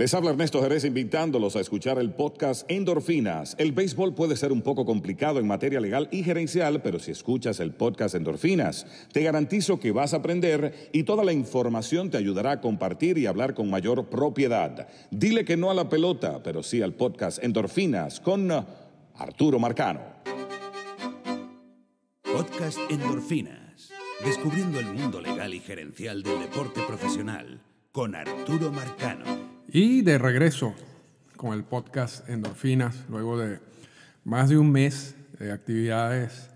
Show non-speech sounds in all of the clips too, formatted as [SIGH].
Les habla Ernesto Jerez invitándolos a escuchar el podcast Endorfinas. El béisbol puede ser un poco complicado en materia legal y gerencial, pero si escuchas el podcast Endorfinas, te garantizo que vas a aprender y toda la información te ayudará a compartir y hablar con mayor propiedad. Dile que no a la pelota, pero sí al podcast Endorfinas con uh, Arturo Marcano. Podcast Endorfinas. Descubriendo el mundo legal y gerencial del deporte profesional con Arturo Marcano. Y de regreso con el podcast Endorfinas, luego de más de un mes de actividades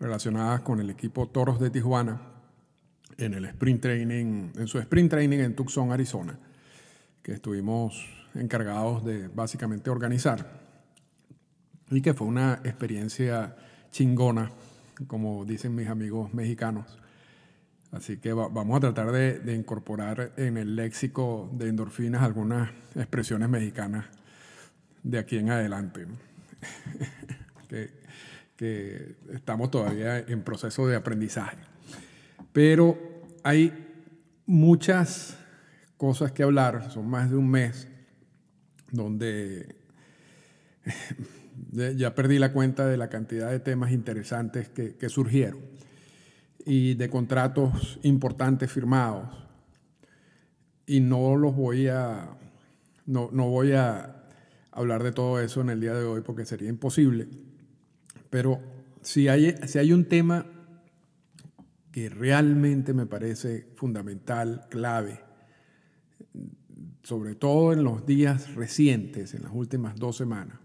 relacionadas con el equipo Toros de Tijuana en el sprint training, su sprint training en Tucson, Arizona, que estuvimos encargados de básicamente organizar y que fue una experiencia chingona, como dicen mis amigos mexicanos. Así que vamos a tratar de, incorporar en el léxico de endorfinas algunas expresiones mexicanas de aquí en adelante. [LAUGHS] que, estamos todavía en proceso de aprendizaje. Pero hay muchas cosas que hablar, son más de un mes, donde [LAUGHS] ya perdí la cuenta de la cantidad de temas interesantes que surgieron y de contratos importantes firmados. Y no los voy a, no, voy a hablar de todo eso en el día de hoy porque sería imposible. Pero si hay, si hay un tema que realmente me parece fundamental, clave, sobre todo en los días recientes, en las últimas dos semanas,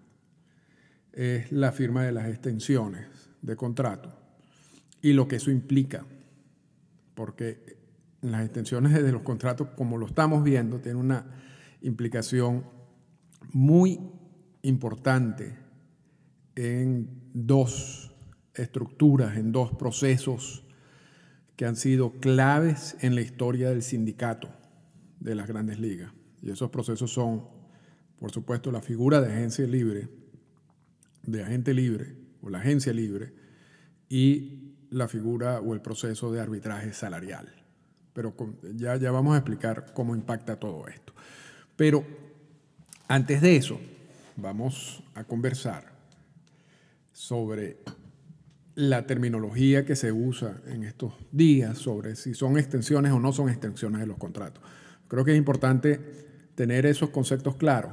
es la firma de las extensiones de contrato y lo que eso implica. Porque las extensiones de los contratos, como lo estamos viendo, tienen una implicación muy importante en dos estructuras, en dos procesos que han sido claves en la historia del sindicato de las grandes ligas. Y esos procesos son, por supuesto, la figura de agencia libre, de agente libre o la agencia libre, y la figura o el proceso de arbitraje salarial. Pero ya, ya vamos a explicar cómo impacta todo esto. Pero antes de eso, vamos a conversar sobre la terminología que se usa en estos días sobre si son extensiones o no son extensiones de los contratos. Creo que es importante tener esos conceptos claros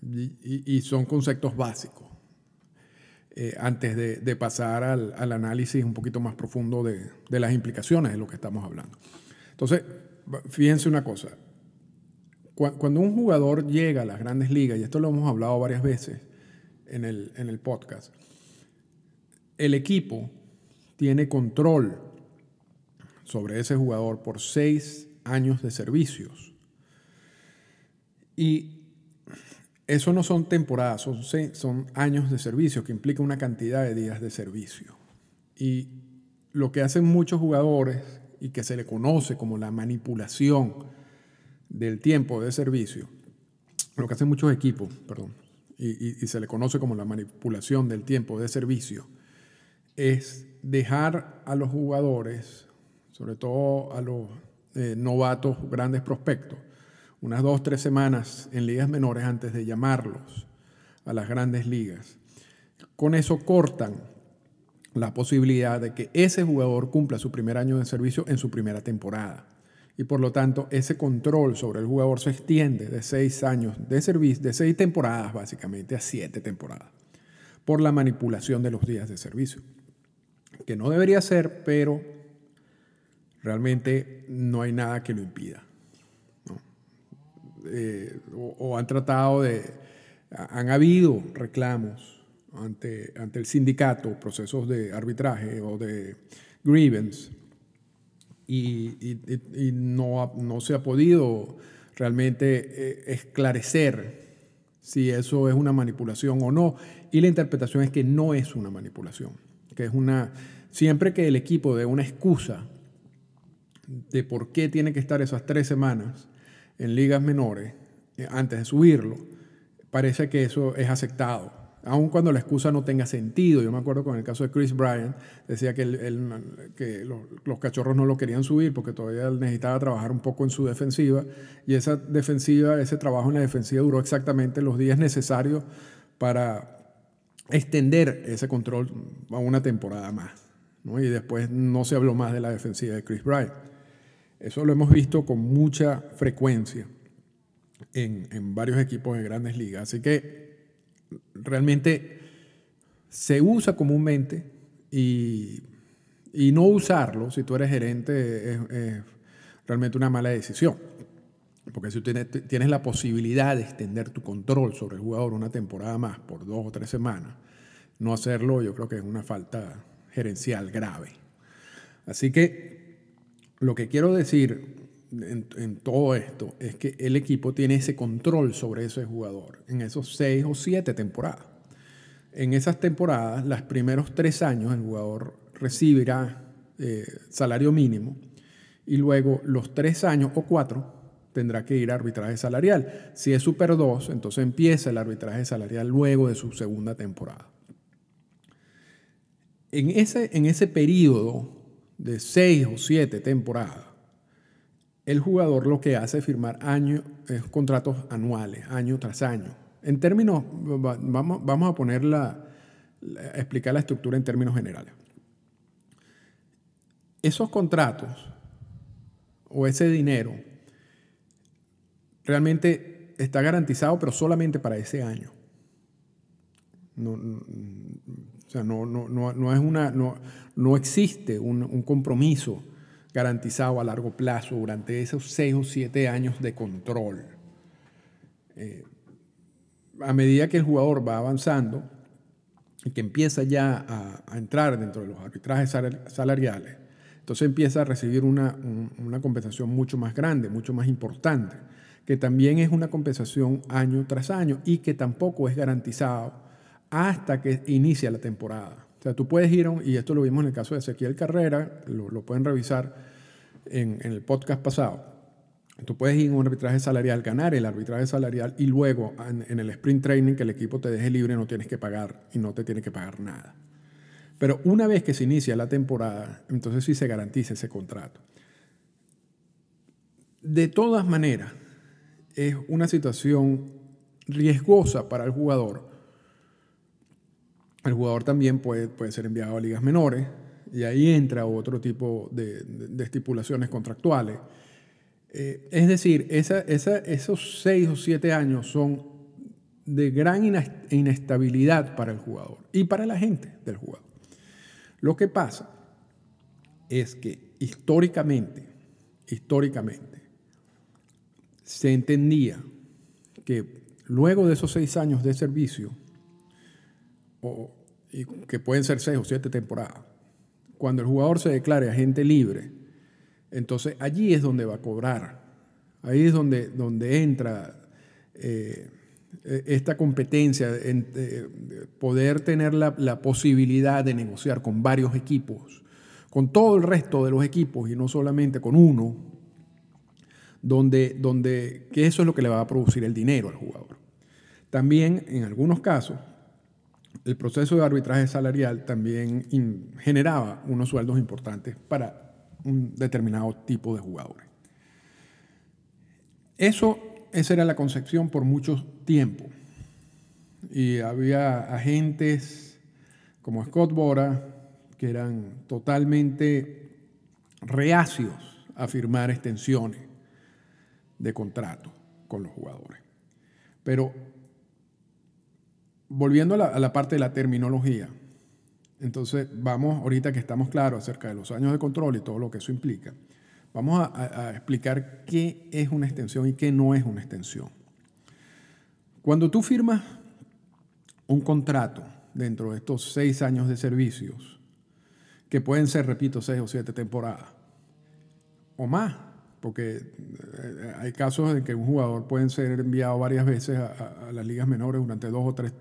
y son conceptos básicos. Eh, antes de, pasar al, análisis un poquito más profundo de, las implicaciones de lo que estamos hablando. Entonces, fíjense una cosa, cuando un jugador llega a las grandes ligas, y esto lo hemos hablado varias veces el, en el podcast, el equipo tiene control sobre ese jugador por seis años de servicios. Y eso no son temporadas, son, años de servicio que implica una cantidad de días de servicio. Y lo que hacen muchos jugadores y que se le conoce como la manipulación del tiempo de servicio, lo que hacen muchos equipos, perdón, y, se le conoce como la manipulación del tiempo de servicio, es dejar a los jugadores, sobre todo a los eh, novatos, grandes prospectos, unas dos, tres semanas en ligas menores antes de llamarlos a las grandes ligas. Con eso cortan la posibilidad de que ese jugador cumpla su primer año de servicio en su primera temporada. Y por lo tanto, ese control sobre el jugador se extiende de seis años de servicio, de seis temporadas básicamente, a siete temporadas, por la manipulación de los días de servicio. Que no debería ser, pero realmente no hay nada que lo impida. Eh, o, han tratado de, han habido reclamos ante, ante el sindicato, procesos de arbitraje o de grievance, y, no, no, se ha podido realmente eh, esclarecer si eso es una manipulación o no. Y la interpretación es que no es una manipulación, que es una, siempre que el equipo dé una excusa de por qué tiene que estar esas tres semanas, en ligas menores, eh, antes de subirlo, parece que eso es aceptado aun cuando la excusa no tenga sentido. Yo me acuerdo con el caso de Chris Bryant, decía que, los, cachorros no lo querían subir porque todavía necesitaba trabajar un poco en su defensiva y esa defensiva, ese trabajo en la defensiva duró exactamente los días necesarios para extender ese control a una temporada más. Y después no se habló más de la defensiva de Chris Bryant. Eso lo hemos visto con mucha frecuencia en, en varios equipos de grandes ligas. Así que realmente se usa comúnmente y, y no usarlo, si tú eres gerente, es, es, realmente una mala decisión. Porque si tienes, tienes, la posibilidad de extender tu control sobre el jugador una temporada más, por dos o tres semanas, no hacerlo yo creo que es una falta gerencial grave. Así que lo que quiero decir en, en, todo esto es que el equipo tiene ese control sobre ese jugador en esos seis o siete temporadas. En esas temporadas, los primeros tres años, el jugador recibirá eh, salario mínimo y luego los tres años o cuatro tendrá que ir a arbitraje salarial. Si es Super 2, entonces empieza el arbitraje salarial luego de su segunda temporada. En ese, en ese periodo de seis o siete temporadas, el jugador lo que hace es firmar años, contratos anuales, año tras año. En términos, vamos, vamos a poner la, explicar la estructura en términos generales. Esos contratos o ese dinero realmente está garantizado, pero solamente para ese año. No, o sea, no, no, no, es una, no, no existe un, un compromiso garantizado a largo plazo durante esos seis o siete años de control. Eh, a medida que el jugador va avanzando y que empieza ya a, a, entrar dentro de los arbitrajes salariales, entonces empieza a recibir una, una compensación mucho más grande, mucho más importante, que también es una compensación año tras año y que tampoco es garantizado hasta que inicia la temporada. O sea, tú puedes ir, y esto lo vimos en el caso de Ezequiel Carrera, lo, pueden revisar en, el podcast pasado. Tú puedes ir en un arbitraje salarial, ganar el arbitraje salarial y luego en, en, el sprint training que el equipo te deje libre no tienes que pagar y no te tiene que pagar nada. Pero una vez que se inicia la temporada, entonces sí se garantiza ese contrato. De todas maneras, es una situación riesgosa para el jugador el jugador también puede, puede ser enviado a ligas menores y ahí entra otro tipo de, de, estipulaciones contractuales. Eh, es decir, esos seis o siete años son de gran inestabilidad para el jugador y para la gente del jugador. Lo que pasa es que históricamente, históricamente, se entendía que luego de esos seis años de servicio, o, y que pueden ser seis o siete temporadas, cuando el jugador se declare agente libre, entonces allí es donde va a cobrar, ahí es donde, donde entra eh, esta competencia, en, eh, poder tener la, la, posibilidad de negociar con varios equipos, con todo el resto de los equipos y no solamente con uno, donde, donde que eso es lo que le va a producir el dinero al jugador. También en algunos casos el proceso de arbitraje salarial también generaba unos sueldos importantes para un determinado tipo de jugadores. Eso, esa era la concepción por mucho tiempo. Y había agentes como Scott Bora que eran totalmente reacios a firmar extensiones de contrato con los jugadores. Pero volviendo a la, a la, parte de la terminología, entonces vamos, ahorita que estamos claros acerca de los años de control y todo lo que eso implica, vamos a, a explicar qué es una extensión y qué no es una extensión. Cuando tú firmas un contrato dentro de estos seis años de servicios, que pueden ser, repito, seis o siete temporadas, o más, porque eh, hay casos en que un jugador puede ser enviado varias veces a, a, las ligas menores durante dos o tres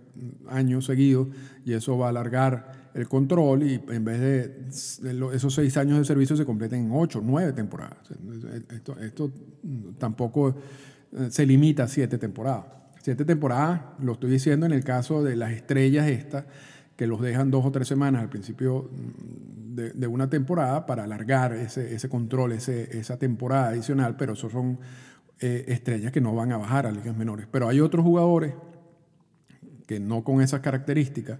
años seguidos y eso va a alargar el control y en vez de esos seis años de servicio se completen en ocho, nueve temporadas. Esto, esto tampoco eh, se limita a siete temporadas. Siete temporadas, lo estoy diciendo en el caso de las estrellas estas, que los dejan dos o tres semanas al principio mm, de, una temporada para alargar ese, ese control, ese, esa temporada adicional, pero esos son eh, estrellas que no van a bajar a ligas menores. Pero hay otros jugadores que no con esas características,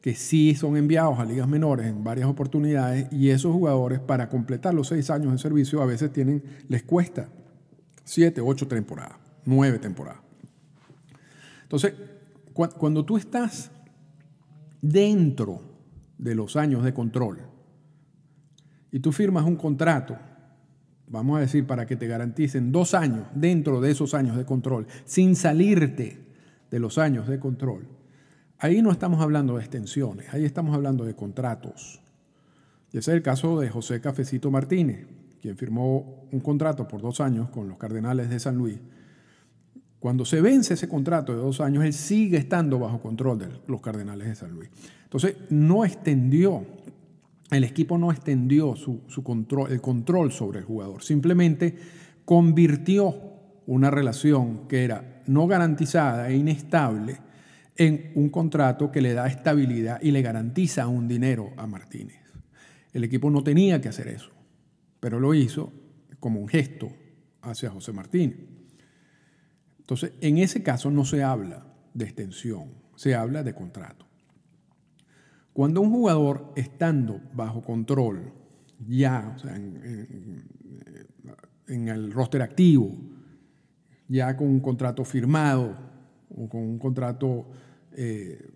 que sí son enviados a ligas menores en varias oportunidades y esos jugadores para completar los seis años de servicio a veces tienen, les cuesta siete, ocho temporadas, nueve temporadas. Entonces, cuando tú estás dentro de los años de control y tú firmas un contrato, vamos a decir, para que te garanticen dos años dentro de esos años de control, sin salirte de los años de control, ahí no estamos hablando de extensiones, ahí estamos hablando de contratos. Y ese es el caso de José Cafecito Martínez, quien firmó un contrato por dos años con los Cardenales de San Luis cuando se vence ese contrato de dos años, él sigue estando bajo control de los Cardenales de San Luis. Entonces, no extendió, el equipo no extendió su, control, el control sobre el jugador, simplemente convirtió una relación que era no garantizada e inestable en un contrato que le da estabilidad y le garantiza un dinero a Martínez. El equipo no tenía que hacer eso, pero lo hizo como un gesto hacia José Martínez. Entonces, en ese caso no se habla de extensión, se habla de contrato. Cuando un jugador estando bajo control, ya en, el roster activo, ya con un contrato firmado o con un contrato eh,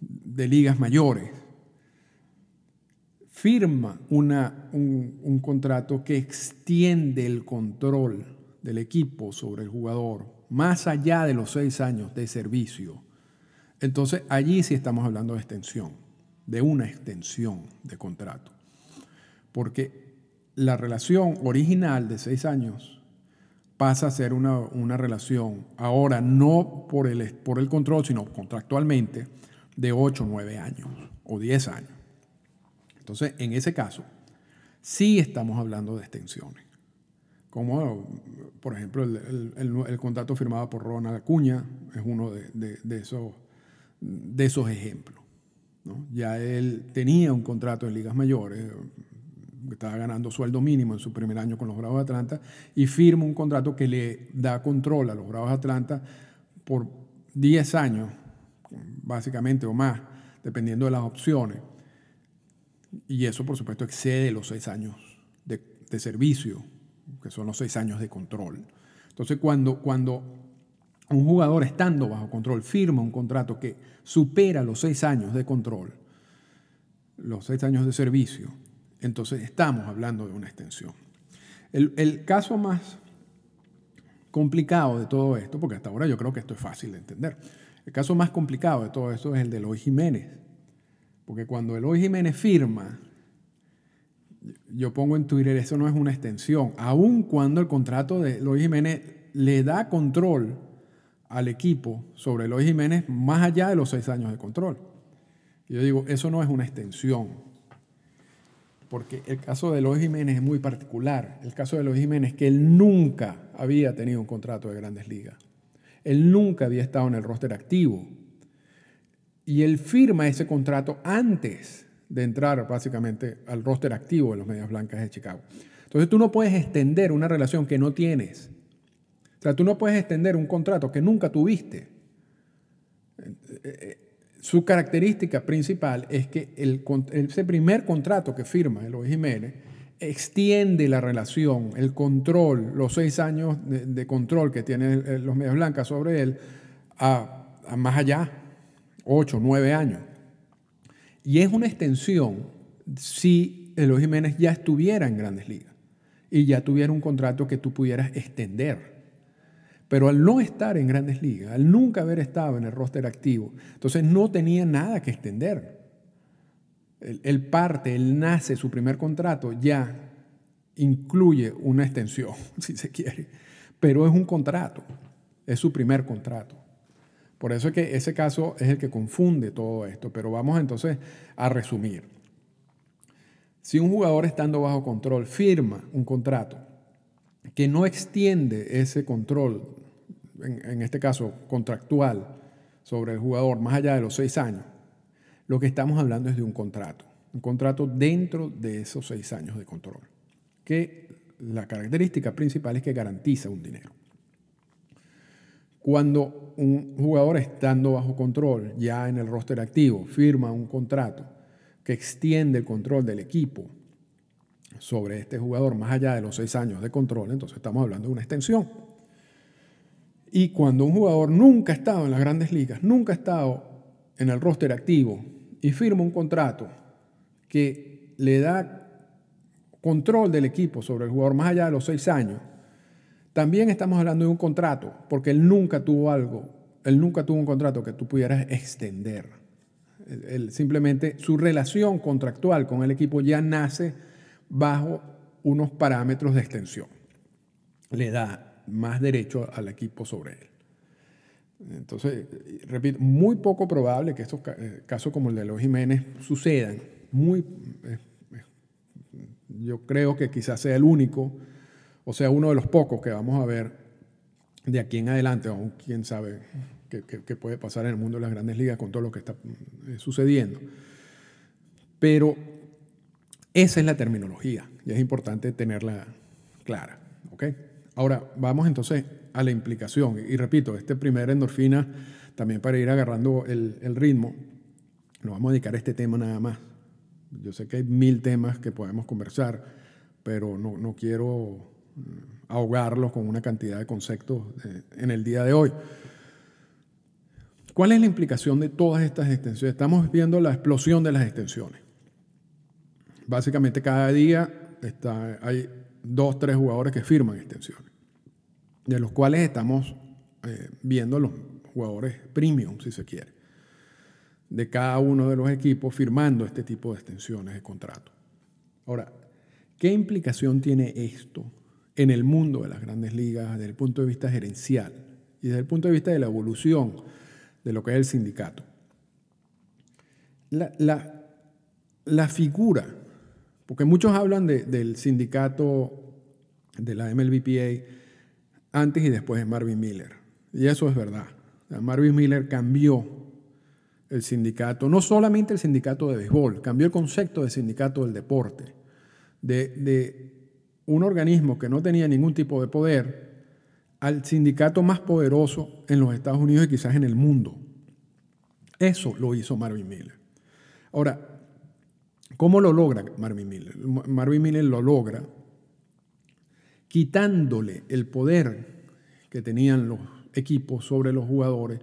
de ligas mayores, firma una, un contrato que extiende el control del equipo sobre el jugador, más allá de los seis años de servicio, entonces allí sí estamos hablando de extensión, de una extensión de contrato. Porque la relación original de seis años pasa a ser una, relación, ahora no por el, por el control, sino contractualmente, de ocho, nueve años o diez años. Entonces, en ese caso, sí estamos hablando de extensiones como por ejemplo el, contrato firmado por Ronald Acuña es uno de, esos, de esos ejemplos. Ya él tenía un contrato en ligas mayores, estaba ganando sueldo mínimo en su primer año con los Bravos de Atlanta, y firma un contrato que le da control a los Bravos de Atlanta por 10 años, básicamente o más, dependiendo de las opciones. Y eso, por supuesto, excede los 6 años de, de servicio que son los seis años de control. Entonces, cuando, cuando un jugador estando bajo control firma un contrato que supera los seis años de control, los seis años de servicio, entonces estamos hablando de una extensión. El, el, caso más complicado de todo esto, porque hasta ahora yo creo que esto es fácil de entender, el caso más complicado de todo esto es el de Eloy Jiménez, porque cuando Eloy Jiménez firma yo pongo en Twitter, eso no es una extensión, aun cuando el contrato de Luis Jiménez le da control al equipo sobre Luis Jiménez más allá de los seis años de control. yo digo, eso no es una extensión, porque el caso de Luis Jiménez es muy particular. El caso de Luis Jiménez que él nunca había tenido un contrato de grandes ligas. Él nunca había estado en el roster activo. Y él firma ese contrato antes de entrar básicamente al roster activo de los Medias Blancas de Chicago. Entonces tú no puedes extender una relación que no tienes. O sea, tú no puedes extender un contrato que nunca tuviste. Su característica principal es que el, ese primer contrato que firma Eloy Jiménez extiende la relación, el control, los seis años de, control que tienen los Medias Blancas sobre él a más allá, ocho, nueve años. Y es una extensión si Eloy Jiménez ya estuviera en grandes ligas y ya tuviera un contrato que tú pudieras extender. Pero al no estar en grandes ligas, al nunca haber estado en el roster activo, entonces no tenía nada que extender. Él, parte, él nace, su primer contrato ya incluye una extensión, [LAUGHS] si se quiere, pero es un contrato, es su primer contrato. Por eso es que ese caso es el que confunde todo esto, pero vamos entonces a resumir. Si un jugador estando bajo control firma un contrato que no extiende ese control, en, este caso contractual, sobre el jugador más allá de los seis años, lo que estamos hablando es de un contrato, un contrato dentro de esos seis años de control, que la característica principal es que garantiza un dinero. Cuando un jugador estando bajo control, ya en el roster activo, firma un contrato que extiende el control del equipo sobre este jugador más allá de los seis años de control, entonces estamos hablando de una extensión. Y cuando un jugador nunca ha estado en las grandes ligas, nunca ha estado en el roster activo y firma un contrato que le da control del equipo sobre el jugador más allá de los seis años, también estamos hablando de un contrato, porque él nunca tuvo algo, él nunca tuvo un contrato que tú pudieras extender. Simplemente su relación contractual con el equipo ya nace bajo unos parámetros de extensión. Le da más derecho al equipo sobre él. Entonces, repito, muy poco probable que estos eh, casos como el de los Jiménez sucedan. Muy, eh, eh, yo creo que quizás sea el único o sea, uno de los pocos que vamos a ver de aquí en adelante, aún quién sabe qué, puede pasar en el mundo de las grandes ligas con todo lo que está eh, sucediendo. Pero esa es la terminología y es importante tenerla clara. Ahora, vamos entonces a la implicación. Y repito, este primer endorfina, también para ir agarrando el, ritmo, nos vamos a dedicar a este tema nada más. Yo sé que hay mil temas que podemos conversar, pero no, no quiero ahogarlos con una cantidad de conceptos eh, en el día de hoy. ¿Cuál es la implicación de todas estas extensiones? Estamos viendo la explosión de las extensiones. Básicamente cada día hay dos, tres jugadores que firman extensiones, de los cuales estamos eh, viendo los jugadores premium, si se quiere, de cada uno de los equipos firmando este tipo de extensiones de contrato. Ahora, ¿qué implicación tiene esto en el mundo de las grandes ligas desde el punto de vista gerencial y desde el punto de vista de la evolución de lo que es el sindicato. La, figura, porque muchos hablan del sindicato de la MLBPA antes y después de Marvin Miller, y eso es verdad. Marvin Miller cambió el sindicato, no solamente el sindicato de béisbol, cambió el concepto de sindicato del deporte, de, de un organismo que no tenía ningún tipo de poder al sindicato más poderoso en los Estados Unidos y quizás en el mundo. Eso lo hizo Marvin Miller. Ahora, ¿cómo lo logra Marvin Miller? Marvin Miller lo logra quitándole el poder que tenían los equipos sobre los jugadores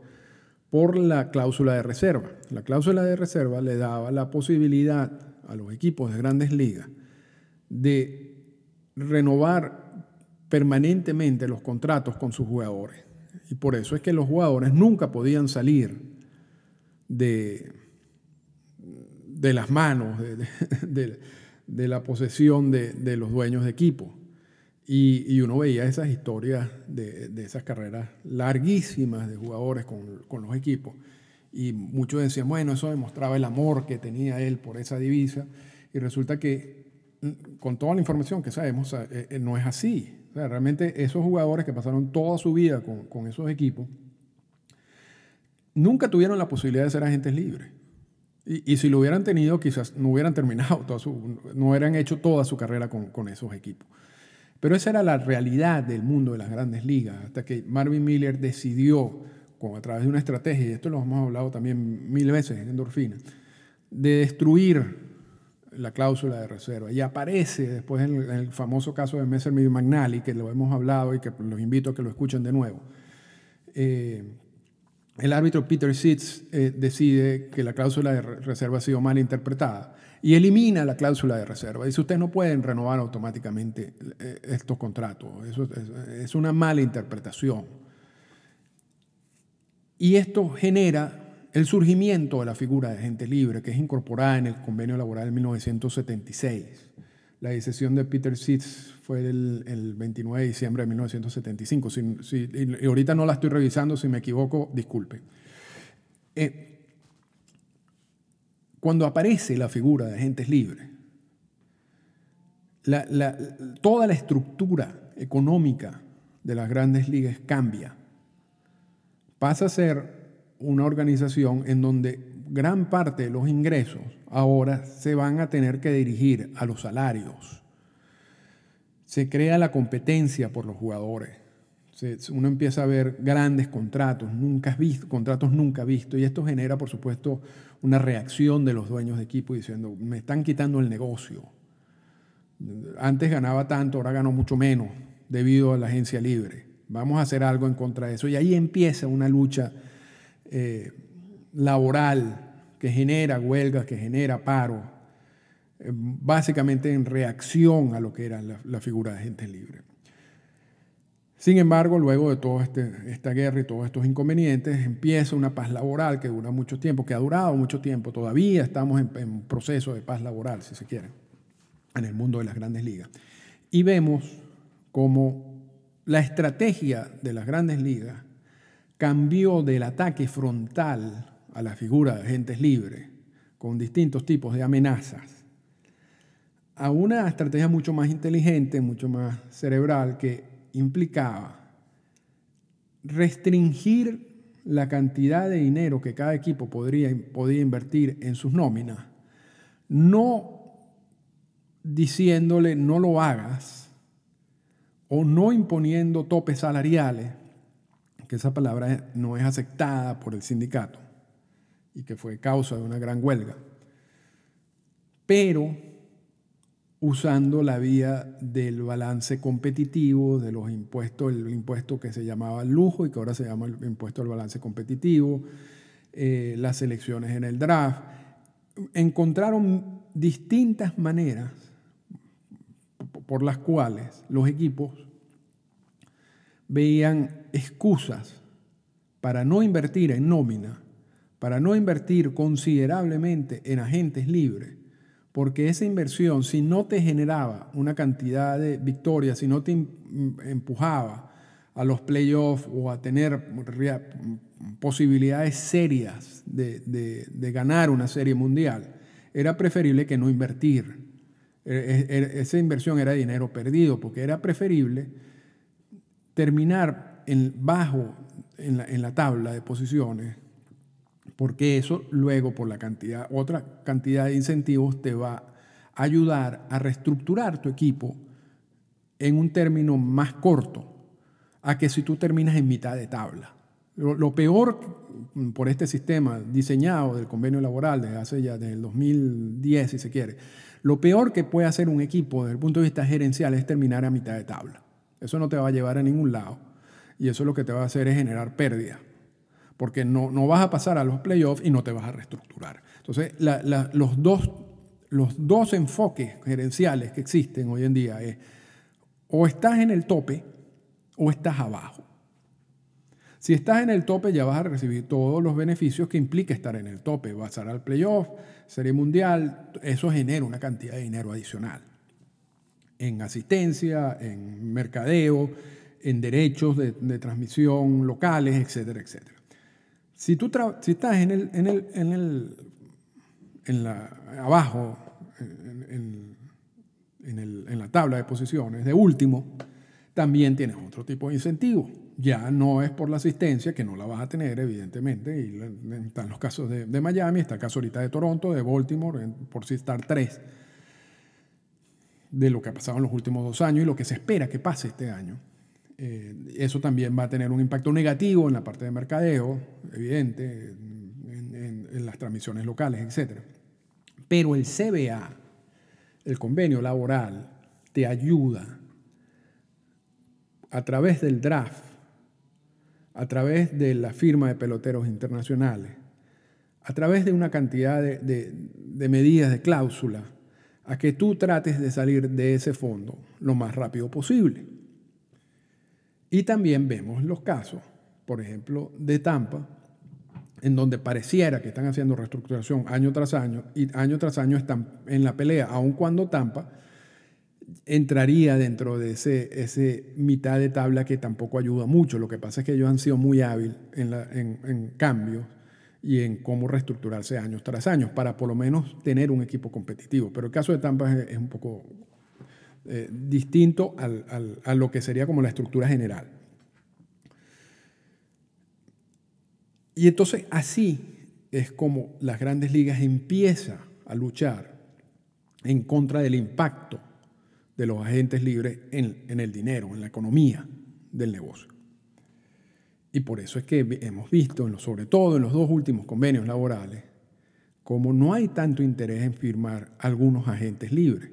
por la cláusula de reserva. La cláusula de reserva le daba la posibilidad a los equipos de grandes ligas de renovar permanentemente los contratos con sus jugadores. Y por eso es que los jugadores nunca podían salir de, de las manos, de, la posesión de, los dueños de equipo. Y, uno veía esas historias de, esas carreras larguísimas de jugadores con, con, los equipos. Y muchos decían, bueno, eso demostraba el amor que tenía él por esa divisa. Y resulta que con toda la información que sabemos, eh, eh, no es así. realmente esos jugadores que pasaron toda su vida con, esos equipos, nunca tuvieron la posibilidad de ser agentes libres. Y, si lo hubieran tenido, quizás no hubieran [LAUGHS] terminado, toda su, no hubieran hecho toda su carrera con, esos equipos. Pero esa era la realidad del mundo de las grandes ligas, hasta que Marvin Miller decidió, con, a través de una estrategia, y esto lo hemos hablado también mil veces en Endorfina, de destruir la cláusula de reserva. Y aparece después en el, famoso caso de Messerschmitt McNally, que lo hemos hablado y que los invito a que lo escuchen de nuevo. Eh, el árbitro Peter Sitz eh, decide que la cláusula de reserva ha sido mal interpretada y elimina la cláusula de reserva. Dice, ustedes no pueden renovar automáticamente eh, estos contratos. Eso es una mala interpretación. Y esto genera el surgimiento de la figura de agente libre, que es incorporada en el convenio laboral de 1976. La decisión de Peter Sitz fue el, 29 de diciembre de 1975. y ahorita no la estoy revisando, si me equivoco, disculpe. Eh, cuando aparece la figura de agentes libres, toda la estructura económica de las grandes ligas cambia pasa a ser una organización en donde gran parte de los ingresos ahora se van a tener que dirigir a los salarios. Se crea la competencia por los jugadores. uno empieza a ver grandes contratos, nunca visto, contratos nunca vistos, y esto genera, por supuesto, una reacción de los dueños de equipo diciendo, me están quitando el negocio. Antes ganaba tanto, ahora gano mucho menos debido a la agencia libre. Vamos a hacer algo en contra de eso. Y ahí empieza una lucha eh, laboral que genera huelgas, que genera paro, eh, básicamente en reacción a lo que era la, figura de gente libre. Sin embargo, luego de toda este, esta guerra y todos estos inconvenientes, empieza una paz laboral que dura mucho tiempo, que ha durado mucho tiempo. Todavía estamos en, en proceso de paz laboral, si se quiere, en el mundo de las grandes ligas. Y vemos como la estrategia de las grandes ligas cambió del ataque frontal a la figura de agentes libres con distintos tipos de amenazas a una estrategia mucho más inteligente, mucho más cerebral, que implicaba restringir la cantidad de dinero que cada equipo podría, podía invertir en sus nóminas, no diciéndole no lo hagas o no imponiendo topes salariales, que esa palabra no es aceptada por el sindicato y que fue causa de una gran huelga, pero usando la vía del balance competitivo, de los impuestos, el impuesto que se llamaba lujo y que ahora se llama el impuesto al balance competitivo, eh, las elecciones en el draft, encontraron distintas maneras por las cuales los equipos veían excusas para no invertir en nómina, para no invertir considerablemente en agentes libres, porque esa inversión, si no te generaba una cantidad de victorias, si no te empujaba a los playoffs o a tener posibilidades serias de, de, ganar una serie mundial, era preferible que no invertir. E, e, e, esa inversión era dinero perdido, porque era preferible terminar en, bajo en la, en la tabla de posiciones, porque eso luego por la cantidad, otra cantidad de incentivos te va a ayudar a reestructurar tu equipo en un término más corto a que si tú terminas en mitad de tabla. Lo, lo, peor por este sistema diseñado del convenio laboral desde hace ya desde el 2010, si se quiere, lo peor que puede hacer un equipo desde el punto de vista gerencial es terminar a mitad de tabla. Eso no te va a llevar a ningún lado y eso lo que te va a hacer es generar pérdida, porque no, no vas a pasar a los playoffs y no te vas a reestructurar. Entonces, los, dos, los dos enfoques gerenciales que existen hoy en día es o estás en el tope o estás abajo. Si estás en el tope ya vas a recibir todos los beneficios que implica estar en el tope. Vas a al playoff, serie mundial, eso genera una cantidad de dinero adicional en asistencia, en mercadeo, en derechos de, transmisión locales, etcétera, etcétera. Si tú si estás en el, en el, en el, en la, abajo, en, en, la tabla de posiciones, de último, también tienes otro tipo de incentivo. Ya no es por la asistencia, que no la vas a tener, evidentemente, y están los casos de, de Miami, está el caso ahorita de Toronto, de Baltimore, por si estar tres de lo que ha pasado en los últimos dos años y lo que se espera que pase este año. Eh, eso también va a tener un impacto negativo en la parte de mercadeo, evidente, en, las transmisiones locales, etc. Pero el CBA, el convenio laboral, te ayuda a través del draft, a través de la firma de peloteros internacionales, a través de una cantidad de, de, de medidas de cláusula, a que tú trates de salir de ese fondo lo más rápido posible. Y también vemos los casos, por ejemplo, de Tampa, en donde pareciera que están haciendo reestructuración año tras año y año tras año están en la pelea, aun cuando Tampa entraría dentro de ese, mitad de tabla que tampoco ayuda mucho. Lo que pasa es que ellos han sido muy hábiles en cambios y en cómo reestructurarse años tras años para por lo menos tener un equipo competitivo. Pero el caso de Tampa es, un poco eh, distinto a lo que sería como la estructura general. Y entonces así es como las grandes ligas empiezan a luchar en contra del impacto de los agentes libres en, en el dinero, en la economía del negocio. Y por eso es que hemos visto, sobre todo en los dos últimos convenios laborales, como no hay tanto interés en firmar algunos agentes libres,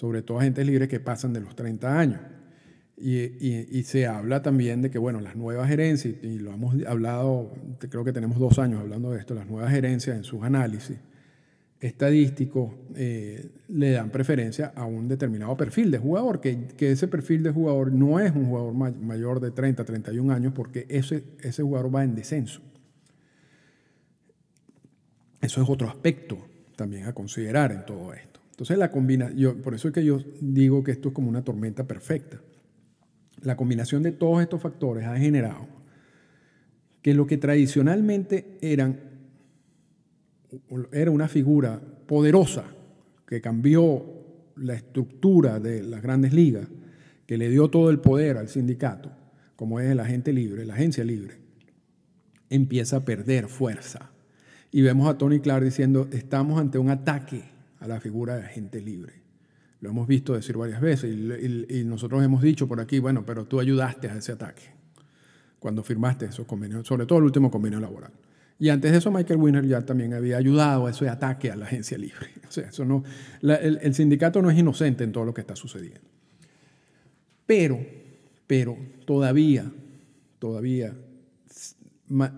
sobre todo agentes libres que pasan de los 30 años. Y, se habla también de que, bueno, las nuevas gerencias, y lo hemos hablado, creo que tenemos dos años hablando de esto, las nuevas gerencias en sus análisis estadísticos eh, le dan preferencia a un determinado perfil de jugador, que, que, ese perfil de jugador no es un jugador mayor de 30, 31 años, porque ese, ese jugador va en descenso. Eso es otro aspecto también a considerar en todo esto. Entonces, la combinación, por eso es que yo digo que esto es como una tormenta perfecta. La combinación de todos estos factores ha generado que lo que tradicionalmente era una figura poderosa que cambió la estructura de las grandes ligas, que le dio todo el poder al sindicato, como es el agente libre, la agencia libre, empieza a perder fuerza. Y vemos a Tony Clark diciendo, estamos ante un ataque a la figura de agente libre. Lo hemos visto decir varias veces y, y nosotros hemos dicho por aquí, bueno, pero tú ayudaste a ese ataque cuando firmaste esos convenios, sobre todo el último convenio laboral. Y antes de eso, Michael Winner ya también había ayudado a ese ataque a la agencia libre. [LAUGHS] O sea, eso no, el, sindicato no es inocente en todo lo que está sucediendo. Pero, pero todavía, todavía,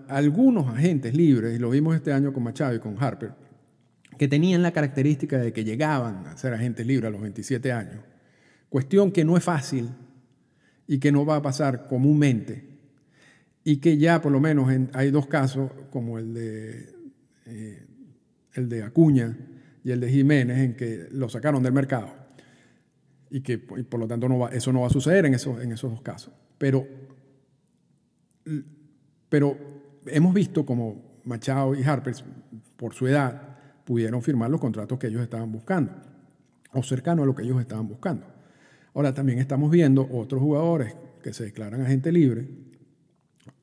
algunos agentes libres, y lo vimos este año con Machado y con Harper, que tenían la característica de que llegaban a ser agentes libres a los 27 años, cuestión que no es fácil y que no va a pasar comúnmente y que ya por lo menos hay dos casos, como el de, eh, el de Acuña y el de Jiménez, en que lo sacaron del mercado y que por lo tanto eso no va a suceder en esos, en esos dos casos. Pero, pero hemos visto como Machado y Harper, por su edad, pudieron firmar los contratos que ellos estaban buscando o cercano a lo que ellos estaban buscando. Ahora también estamos viendo otros jugadores que se declaran agente libre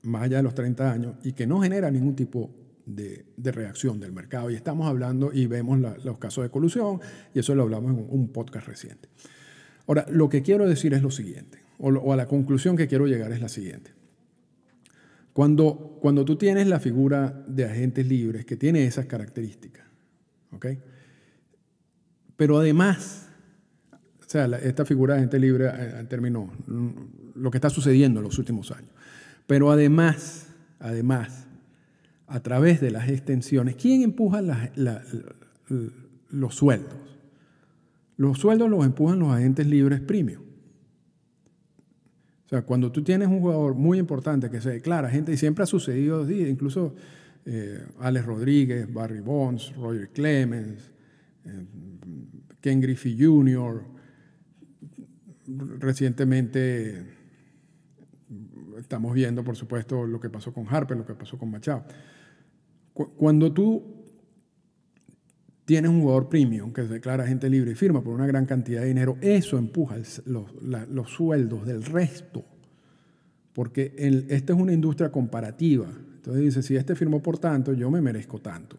más allá de los 30 años y que no genera ningún tipo de, reacción del mercado. Y estamos hablando y vemos los casos de colusión y eso lo hablamos en un podcast reciente. Ahora, lo que quiero decir es lo siguiente, o, a la conclusión que quiero llegar es la siguiente. Cuando, cuando tú tienes la figura de agentes libres que tiene esas características, ¿ok? Pero además, o sea, esta figura de agente libre eh, terminó lo que está sucediendo en los últimos años. Pero además, además, a través de las extensiones, ¿quién empuja los sueldos? Los sueldos los empujan los agentes libres premium. O sea, cuando tú tienes un jugador muy importante que se declara gente, y siempre ha sucedido, incluso eh, Alex Rodríguez, Barry Bonds, Roger Clemens, eh, Ken Griffey Jr., recientemente Estamos viendo, por supuesto, lo que pasó con Harper, lo que pasó con Machado. Cuando tú tienes un jugador premium que se declara gente libre y firma por una gran cantidad de dinero, eso empuja los, sueldos del resto. Porque esta es una industria comparativa. Entonces dice, si este firmó por tanto, yo me merezco tanto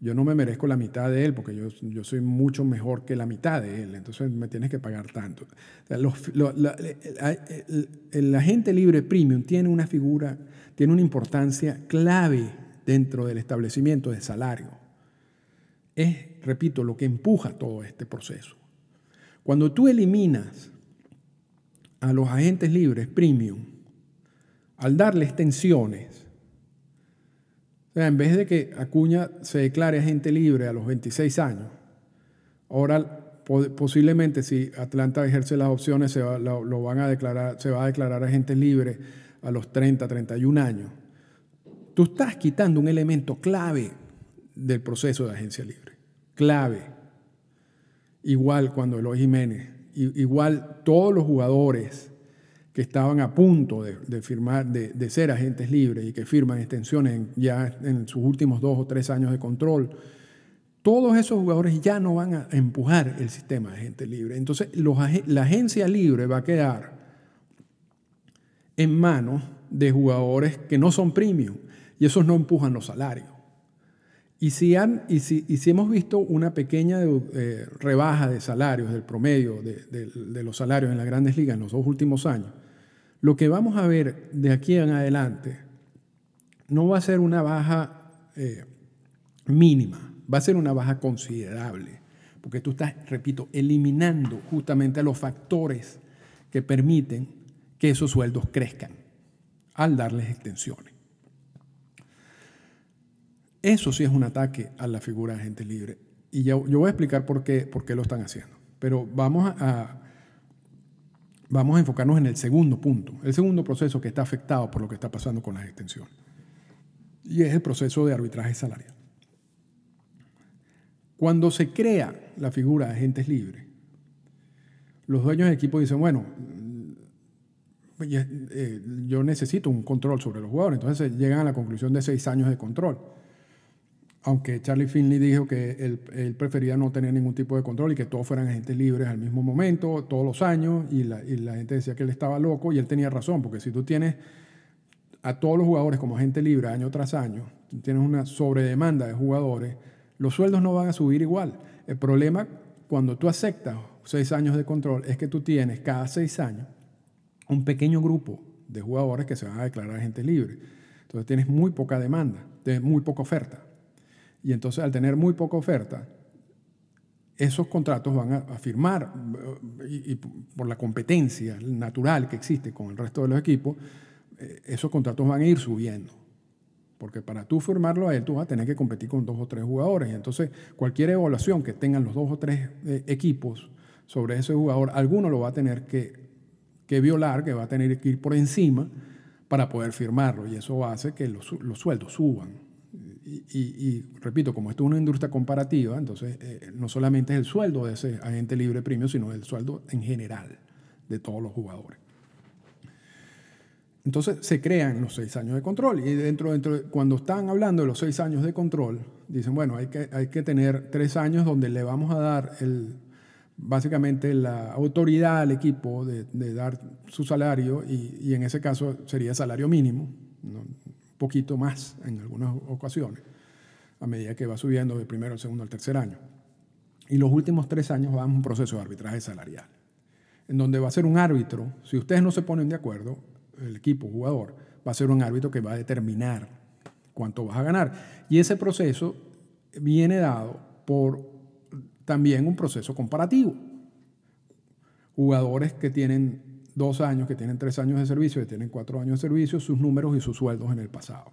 yo no me merezco la mitad de él porque yo, yo, soy mucho mejor que la mitad de él, entonces me tienes que pagar tanto. el, agente libre premium tiene una figura, tiene una importancia clave dentro del establecimiento de salario. Es, repito, lo que empuja todo este proceso. Cuando tú eliminas a los agentes libres premium, al darle extensiones, en vez de que Acuña se declare agente libre a los 26 años, ahora posiblemente si Atlanta ejerce las opciones se va, lo, van a declarar, se va a declarar agente libre a los 30, 31 años. Tú estás quitando un elemento clave del proceso de agencia libre. Clave. Igual cuando Eloy Jiménez, igual todos los jugadores que estaban a punto de, firmar, de, ser agentes libres y que firman extensiones ya en sus últimos dos o tres años de control, todos esos jugadores ya no van a empujar el sistema de agentes libres. Entonces, la agencia libre va a quedar en manos de jugadores que no son premium, Y esos no empujan los salarios. Y si, han, y si, si hemos visto una pequeña eh, rebaja de salarios, del promedio de, de, los salarios en las grandes ligas en los dos últimos años, lo que vamos a ver de aquí en adelante no va a ser una baja eh, mínima, va a ser una baja considerable, porque tú estás, repito, eliminando justamente los factores que permiten que esos sueldos crezcan al darles extensiones. Eso sí es un ataque a la figura de agente libre. Y yo, yo voy a explicar por qué, por qué lo están haciendo. Pero vamos a, vamos a enfocarnos en el segundo punto, el segundo proceso que está afectado por lo que está pasando con las extensiones. Y es el proceso de arbitraje salarial. Cuando se crea la figura de agentes libres, los dueños de equipo dicen, bueno, eh, yo necesito un control sobre los jugadores. Entonces llegan a la conclusión de seis años de control aunque Charlie Finley dijo que él, prefería no tener ningún tipo de control y que todos fueran agentes libres al mismo momento, todos los años, y la, gente decía que él estaba loco y él tenía razón, porque si tú tienes a todos los jugadores como agente libre año tras año, tienes una sobredemanda de jugadores, los sueldos no van a subir igual. El problema cuando tú aceptas seis años de control es que tú tienes cada seis años un pequeño grupo de jugadores que se van a declarar agentes libres. Entonces tienes muy poca demanda, tienes muy poca oferta. Y entonces al tener muy poca oferta, esos contratos van a, firmar, y, por la competencia natural que existe con el resto de los equipos, eh, esos contratos van a ir subiendo. Porque para tú firmarlo a él, tú vas a tener que competir con dos o tres jugadores. Y entonces, cualquier evaluación que tengan los dos o tres eh, equipos sobre ese jugador, alguno lo va a tener que, que, violar, que va a tener que ir por encima para poder firmarlo. Y eso hace que los, los sueldos suban. Y, repito, como esto es una industria comparativa, entonces eh, no solamente es el sueldo de ese agente libre premio, sino el sueldo en general de todos los jugadores. Entonces se crean los seis años de control y dentro, dentro cuando están hablando de los seis años de control, dicen, bueno, hay que, hay que tener tres años donde le vamos a dar el, básicamente la autoridad al equipo de, dar su salario y, en ese caso sería salario mínimo. Poquito más en algunas ocasiones, a medida que va subiendo del primero al segundo al tercer año. Y los últimos tres años vamos a un proceso de arbitraje salarial, en donde va a ser un árbitro, si ustedes no se ponen de acuerdo, el equipo jugador, va a ser un árbitro que va a determinar cuánto vas a ganar. Y ese proceso viene dado por también un proceso comparativo. Jugadores que tienen dos años, que tienen tres años de servicio, que tienen cuatro años de servicio, sus números y sus sueldos en el pasado.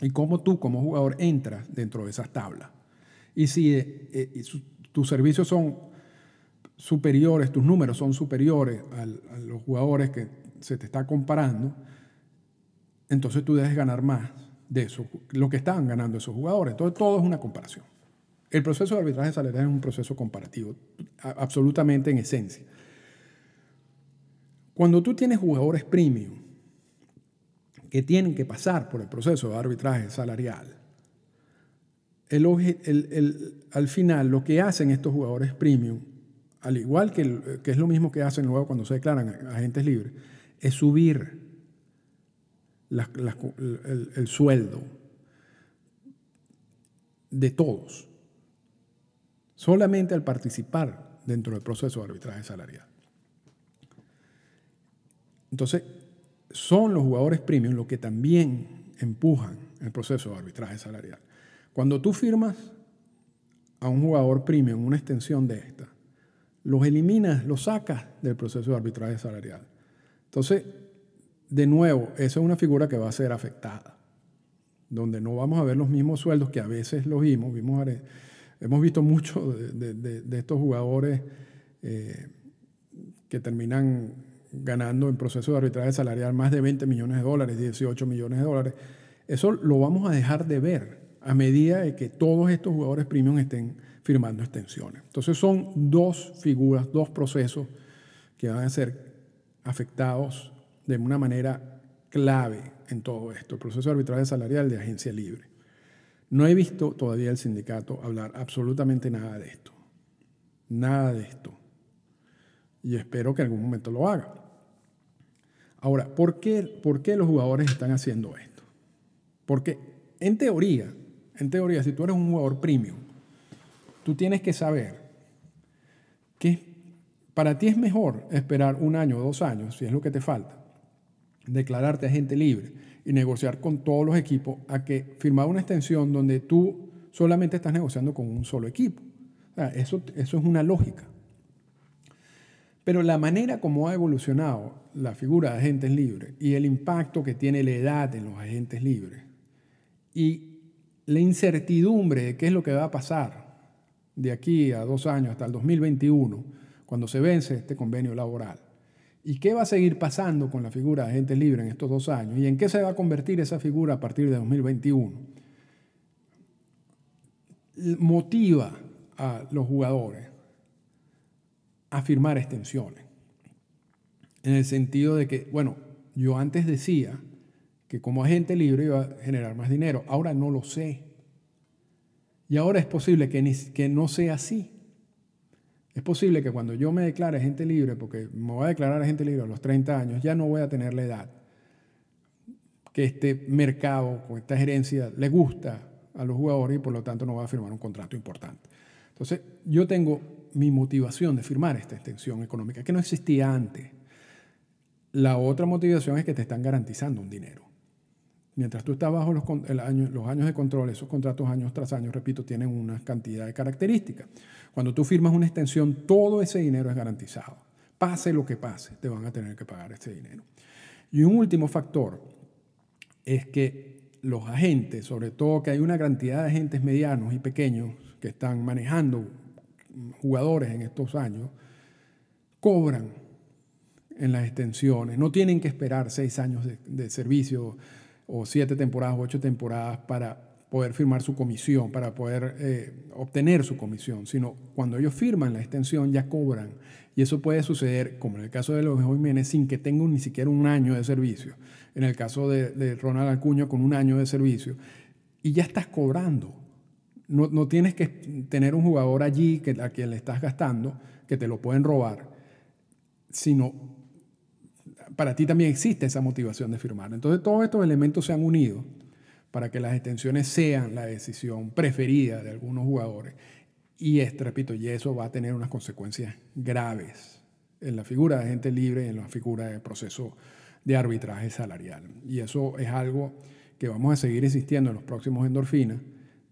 Y cómo tú como jugador entras dentro de esas tablas. Y si eh, eh, tus servicios son superiores, tus números son superiores a los jugadores que se te está comparando, entonces tú debes ganar más de eso, lo que estaban ganando esos jugadores. Entonces todo es una comparación. El proceso de arbitraje salarial es un proceso comparativo, absolutamente en esencia. Cuando tú tienes jugadores premium que tienen que pasar por el proceso de arbitraje salarial, al final lo que hacen estos jugadores premium, al igual que, es lo mismo que hacen luego cuando se declaran agentes libres, es subir el sueldo de todos, solamente al participar dentro del proceso de arbitraje salarial. Entonces, son los jugadores premium los que también empujan el proceso de arbitraje salarial. Cuando tú firmas a un jugador premium una extensión de esta, los eliminas, los sacas del proceso de arbitraje salarial. Entonces, de nuevo, esa es una figura que va a ser afectada, donde no vamos a ver los mismos sueldos que a veces los vimos. hemos visto mucho de, estos jugadores eh, que terminan ganando en proceso de arbitraje salarial más de 20 millones de dólares, 18 millones de dólares. Eso lo vamos a dejar de ver a medida de que todos estos jugadores premium estén firmando extensiones. Entonces son dos figuras, dos procesos que van a ser afectados de una manera clave en todo esto, el proceso de arbitraje salarial de agencia libre. No he visto todavía el sindicato hablar absolutamente nada de esto, nada de esto y espero que en algún momento lo haga. Ahora, ¿por qué, ¿por qué los jugadores están haciendo esto? Porque en teoría, en teoría, si tú eres un jugador premium, tú tienes que saber que para ti es mejor esperar un año o dos años, si es lo que te falta, declararte agente libre y negociar con todos los equipos a que firmar una extensión donde tú solamente estás negociando con un solo equipo. eso, eso es una lógica. Pero la manera como ha evolucionado la figura de agentes libres y el impacto que tiene la edad en los agentes libres y la incertidumbre de qué es lo que va a pasar de aquí a dos años hasta el 2021, cuando se vence este convenio laboral, y qué va a seguir pasando con la figura de agentes libres en estos dos años y en qué se va a convertir esa figura a partir de 2021, motiva a los jugadores a firmar extensiones. En el sentido de que, bueno, yo antes decía que como agente libre iba a generar más dinero, ahora no lo sé. Y ahora es posible que, que no sea así. Es posible que cuando yo me declare agente libre, porque me voy a declarar agente libre a los 30 años, ya no voy a tener la edad que este mercado, con esta gerencia, le gusta a los jugadores y por lo tanto no va a firmar un contrato importante. Entonces, yo tengo mi motivación de firmar esta extensión económica, que no existía antes. La otra motivación es que te están garantizando un dinero. Mientras tú estás bajo los, los años de control, esos contratos años tras años, repito, tienen una cantidad de características. Cuando tú firmas una extensión, todo ese dinero es garantizado. Pase lo que pase, te van a tener que pagar ese dinero. Y un último factor es que los agentes, sobre todo que hay una cantidad de agentes medianos y pequeños que están manejando jugadores en estos años, cobran en las extensiones, no tienen que esperar seis años de, servicio o siete temporadas o ocho temporadas para poder firmar su comisión, para poder eh, obtener su comisión, sino cuando ellos firman la extensión ya cobran. Y eso puede suceder, como en el caso de los Jiménez, sin que tengan ni siquiera un año de servicio. En el caso de, de Ronald Acuña, con un año de servicio. Y ya estás cobrando. No, tienes que tener un jugador allí que, a quien le estás gastando, que te lo pueden robar, sino para ti también existe esa motivación de firmar. Entonces todos estos elementos se han unido para que las extensiones sean la decisión preferida de algunos jugadores. Y es, repito, y eso va a tener unas consecuencias graves en la figura de gente libre en la figura de proceso de arbitraje salarial. Y eso es algo que vamos a seguir insistiendo en los próximos endorfinas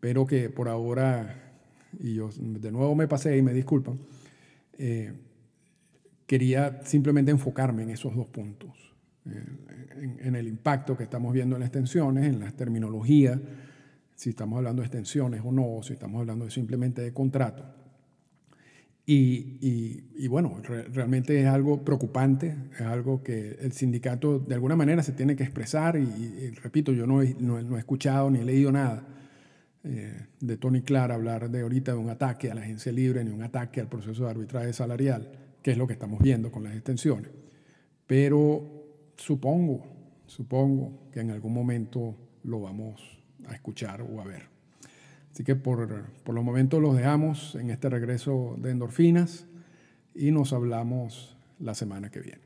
pero que por ahora, y yo de nuevo me pasé y me disculpan, eh, quería simplemente enfocarme en esos dos puntos, en, el impacto que estamos viendo en las extensiones, en la terminología, si estamos hablando de extensiones o no, si estamos hablando simplemente de contrato. Y, bueno, realmente es algo preocupante, es algo que el sindicato de alguna manera se tiene que expresar y, repito, yo no no he escuchado ni he leído nada eh, de Tony Clara hablar de ahorita de un ataque a la agencia libre ni un ataque al proceso de arbitraje salarial, que es lo que estamos viendo con las extensiones. Pero supongo, supongo que en algún momento lo vamos a escuchar o a ver. Así que por, por los momentos los dejamos en este regreso de endorfinas y nos hablamos la semana que viene.